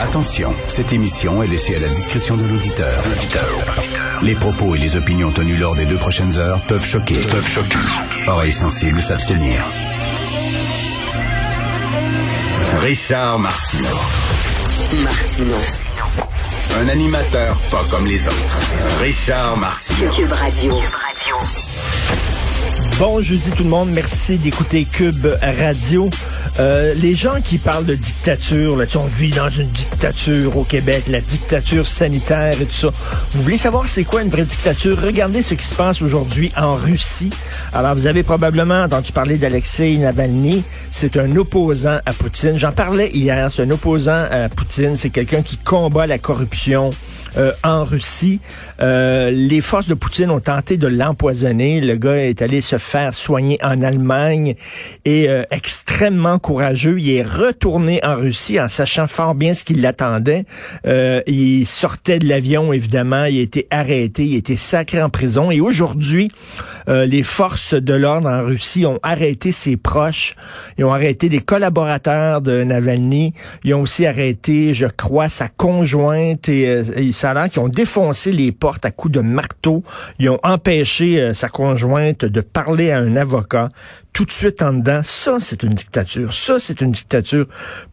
Attention, cette émission est laissée à la discrétion de l'auditeur. Les propos et les opinions tenues lors des deux prochaines heures peuvent choquer. Peuvent choquer. Oreilles sensibles s'abstenir. Richard Martineau. Martineau. Un animateur pas comme les autres. Richard Martineau. Cube Radio. Bon jeudi tout le monde, merci d'écouter Cube Radio. Euh, les gens qui parlent de dictature, là, on vit dans une dictature au Québec, la dictature sanitaire et tout ça. Vous voulez savoir c'est quoi une vraie dictature? Regardez ce qui se passe aujourd'hui en Russie. Alors, vous avez probablement entendu parler d'Alexei Navalny. C'est un opposant à Poutine. J'en parlais hier. C'est un opposant à Poutine. C'est quelqu'un qui combat la corruption. Euh, en Russie. Euh, les forces de Poutine ont tenté de l'empoisonner. Le gars est allé se faire soigner en Allemagne et euh, extrêmement courageux. Il est retourné en Russie en sachant fort bien ce qui l'attendait. il sortait de l'avion, évidemment. Il a été arrêté. Il a été sacré en prison. Et aujourd'hui, les forces de l'ordre en Russie ont arrêté ses proches. Ils ont arrêté des collaborateurs de Navalny. Ils ont aussi arrêté, je crois, sa conjointe et, et qui ont défoncé les portes à coups de marteau. Ils ont empêché euh, sa conjointe de parler à un avocat tout de suite en dedans. Ça, c'est une dictature. Ça, c'est une dictature.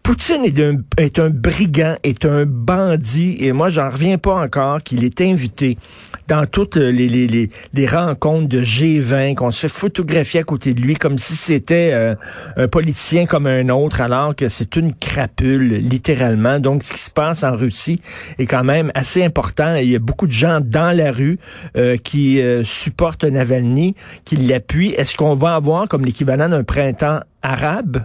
Poutine est un, est un brigand, est un bandit, et moi, j'en reviens pas encore qu'il est invité dans toutes les, les, les, les rencontres de G20, qu'on se fait photographier à côté de lui comme si c'était euh, un politicien comme un autre, alors que c'est une crapule, littéralement. Donc, ce qui se passe en Russie est quand même assez important. Il y a beaucoup de gens dans la rue euh, qui euh, supportent Navalny, qui l'appuient. Est-ce qu'on va avoir comme l'équivalent d'un printemps arabe?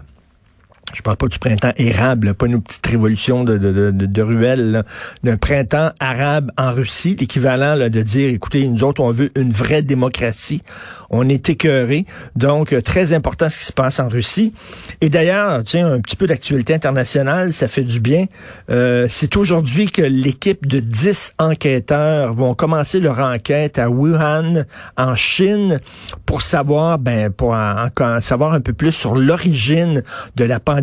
Je parle pas du printemps érable, pas une petite révolution de, de, de, de ruelle, d'un printemps arabe en Russie, l'équivalent de dire, écoutez, nous autres, on veut une vraie démocratie. On est écœurés. Donc, euh, très important ce qui se passe en Russie. Et d'ailleurs, tiens, un petit peu d'actualité internationale, ça fait du bien. Euh, c'est aujourd'hui que l'équipe de 10 enquêteurs vont commencer leur enquête à Wuhan, en Chine, pour savoir, ben, pour savoir un peu plus sur l'origine de la pandémie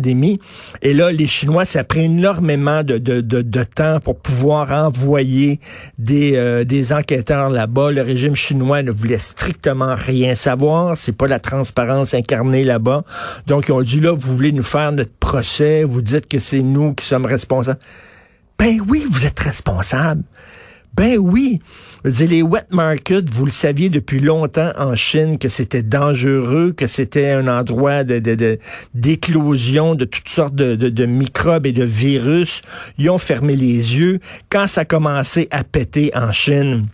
et là, les Chinois, ça a pris énormément de, de, de, temps pour pouvoir envoyer des, euh, des enquêteurs là-bas. Le régime chinois ne voulait strictement rien savoir. C'est pas la transparence incarnée là-bas. Donc, ils ont dit, là, vous voulez nous faire notre procès. Vous dites que c'est nous qui sommes responsables. Ben oui, vous êtes responsables. Ben oui. les wet markets, vous le saviez depuis longtemps en Chine que c'était dangereux, que c'était un endroit de, d'éclosion de, toutes sortes de, microbes et de virus. Ils ont fermé les yeux. Quand ça a commencé à péter en Chine,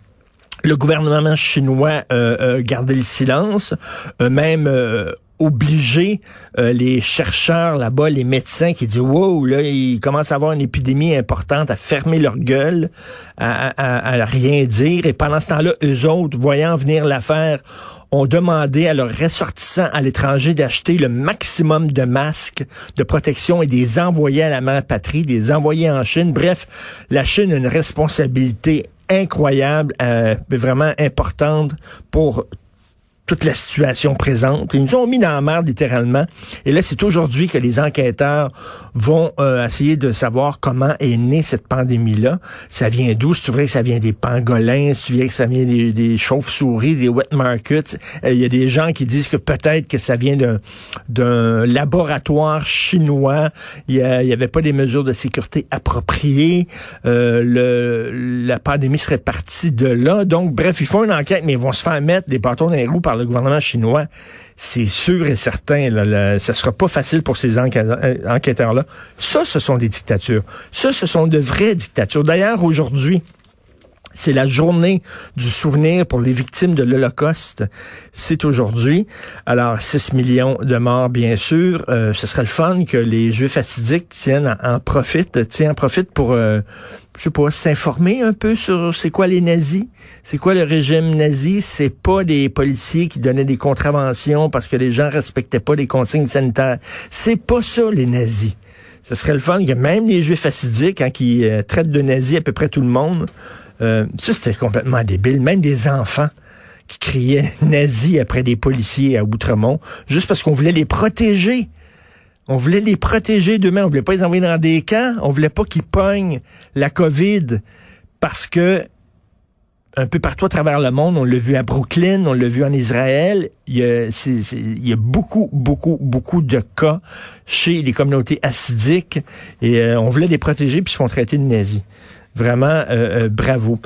le gouvernement chinois euh, euh gardait le silence, euh, même euh, obliger euh, les chercheurs là-bas, les médecins qui disent wow, là, ils commencent à avoir une épidémie importante, à fermer leur gueule, à, à, rien dire. Et pendant ce temps-là, eux autres, voyant venir l'affaire, ont demandé à leurs ressortissants à l'étranger d'acheter le maximum de masques de protection et des envoyer à la mère patrie, des envoyer en Chine. Bref, la Chine a une responsabilité incroyable, euh, vraiment importante pour toute la situation présente. Ils nous ont mis dans la merde littéralement. Et là, c'est aujourd'hui que les enquêteurs vont euh, essayer de savoir comment est née cette pandémie-là. Ça vient d'où? C'est vrai que ça vient des pangolins, c'est vrai que ça vient des, chauves-souris, des wet markets. Euh, il y a des gens qui disent que peut-être que ça vient d'un laboratoire chinois. Il y, avait pas des mesures de sécurité appropriées. Euh, le, la pandémie serait partie de là. Donc, bref, ils font une enquête, mais ils vont se faire mettre des bâtons dans les roues par le gouvernement chinois, c'est sûr et certain, là, ça sera pas facile pour ces euh, enquêteurs-là. Ça, ce sont des dictatures. Ça, ce sont de vraies dictatures. D'ailleurs, aujourd'hui, C'est la journée du souvenir pour les victimes de l'Holocauste. C'est aujourd'hui. Alors, 6 millions de morts, bien sûr. Euh, ce serait le fun que les Juifs assidiques tiennent en, profitent, tiennent en profitent pour, euh, je sais pas, s'informer un peu sur c'est quoi les nazis, c'est quoi le régime nazi. C'est pas des policiers qui donnaient des contraventions parce que les gens respectaient pas les consignes sanitaires. C'est pas ça, les nazis. Ce serait le fun que même les Juifs assidiques, hein, qui euh, traitent de nazis à peu près tout le monde, euh, ça, c'était complètement débile. Même des enfants qui criaient nazis après des policiers à Outremont, juste parce qu'on voulait les protéger. On voulait les protéger d'eux-mêmes. On voulait pas les envoyer dans des camps. On voulait pas qu'ils pognent la COVID parce que un peu partout à travers le monde, on l'a vu à Brooklyn, on l'a vu en Israël, il y, a, il y a beaucoup, beaucoup, beaucoup de cas chez les communautés assidiques et euh, on voulait les protéger puis ils se font traiter de nazis. Vraiment, euh, euh, bravo.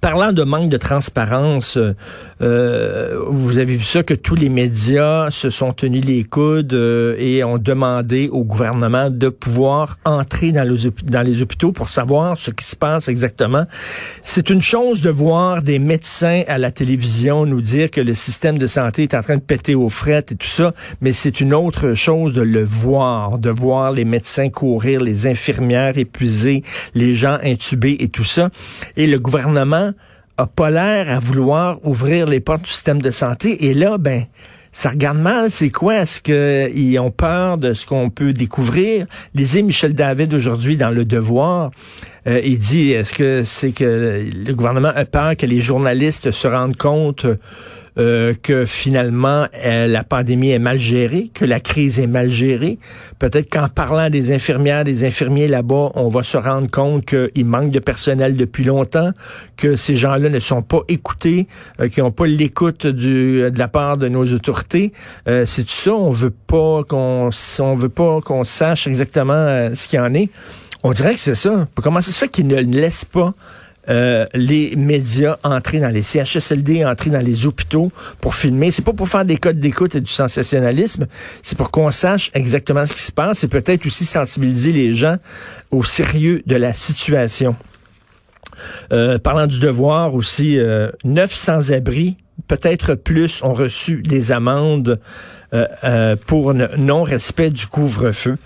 Parlant de manque de transparence, euh, vous avez vu ça que tous les médias se sont tenus les coudes et ont demandé au gouvernement de pouvoir entrer dans les, dans les hôpitaux pour savoir ce qui se passe exactement. C'est une chose de voir des médecins à la télévision nous dire que le système de santé est en train de péter aux frettes et tout ça, mais c'est une autre chose de le voir, de voir les médecins courir, les infirmières épuisées, les gens intubés et tout ça. Et le gouvernement a pas l'air à vouloir ouvrir les portes du système de santé. Et là, ben, ça regarde mal. C'est quoi? Est-ce qu'ils ont peur de ce qu'on peut découvrir? Lisez Michel David aujourd'hui dans Le Devoir. Euh, il dit, est-ce que c'est que le gouvernement a peur que les journalistes se rendent compte euh, que finalement euh, la pandémie est mal gérée, que la crise est mal gérée? Peut-être qu'en parlant des infirmières, des infirmiers là-bas, on va se rendre compte qu'il manque de personnel depuis longtemps, que ces gens-là ne sont pas écoutés, euh, qu'ils n'ont pas l'écoute de la part de nos autorités. C'est tout ça, on veut pas qu'on on veut pas qu'on sache exactement ce qu'il y en est. On dirait que c'est ça. Comment ça se fait qu'ils ne laissent pas euh, les médias entrer dans les CHSLD, entrer dans les hôpitaux pour filmer? C'est pas pour faire des codes d'écoute et du sensationnalisme, c'est pour qu'on sache exactement ce qui se passe et peut-être aussi sensibiliser les gens au sérieux de la situation. Euh, parlant du devoir aussi, euh, 900 abris peut-être plus ont reçu des amendes euh, pour non-respect du couvre-feu.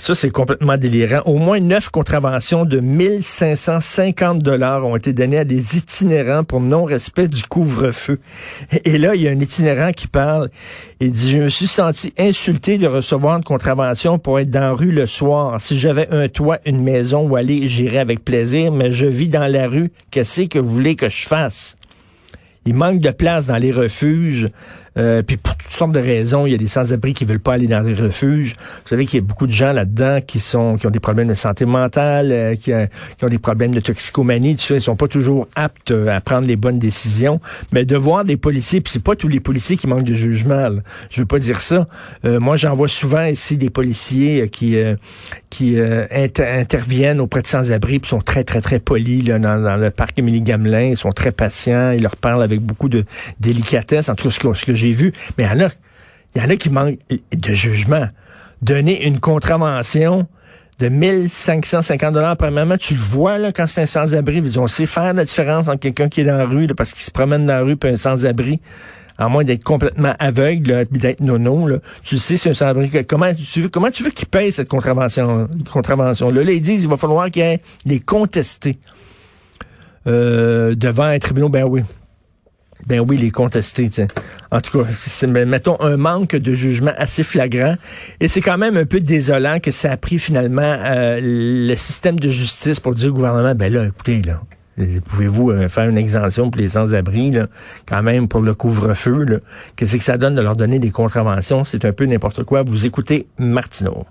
Ça, c'est complètement délirant. Au moins neuf contraventions de 1550 dollars ont été données à des itinérants pour non-respect du couvre-feu. Et là, il y a un itinérant qui parle et dit, je me suis senti insulté de recevoir une contravention pour être dans la rue le soir. Si j'avais un toit, une maison où aller, j'irais avec plaisir, mais je vis dans la rue. Qu'est-ce que vous voulez que je fasse? Il manque de place dans les refuges. Euh, puis pour toutes sortes de raisons, il y a des sans-abri qui veulent pas aller dans les refuges. Vous savez qu'il y a beaucoup de gens là-dedans qui sont qui ont des problèmes de santé mentale, euh, qui, qui, ont des problèmes de toxicomanie, tout ça. Ils sont pas toujours aptes euh, à prendre les bonnes décisions. Mais de voir des policiers, puis c'est pas tous les policiers qui manquent de jugement. Là. Je veux pas dire ça. moi, j'en vois souvent ici des policiers qui qui interviennent auprès de sans-abri, puis sont très très très polis là, dans, le parc Émilie Gamelin. Ils sont très patients. Ils leur parlent avec beaucoup de délicatesse. En tout cas, ce que j'ai vu. Mais il y en a, y en a qui manquent de jugement. Donner une contravention de 1550 dollars premièrement, tu le vois là quand c'est un sans-abri, on sait faire la différence entre quelqu'un qui est dans la rue parce qu'il se promène dans la rue et un sans-abri. À moins d'être complètement aveugle, d'être nono, là. tu le sais, c'est un sans-abri. Comment tu veux, comment tu veux qu'il paye cette contravention, contravention là? Là, ils disent, il va falloir qu'il les contester euh, devant un tribunal. Ben oui, ben oui, les contester. En tout cas, c'est, mettons, un manque de jugement assez flagrant. Et c'est quand même un peu désolant que ça a pris finalement euh, le système de justice pour dire au gouvernement, ben là, écoutez, là, Pouvez-vous euh, faire une exemption pour les sans-abri, quand même pour le couvre-feu? Qu'est-ce que ça donne de leur donner des contraventions? C'est un peu n'importe quoi. Vous écoutez Martineau.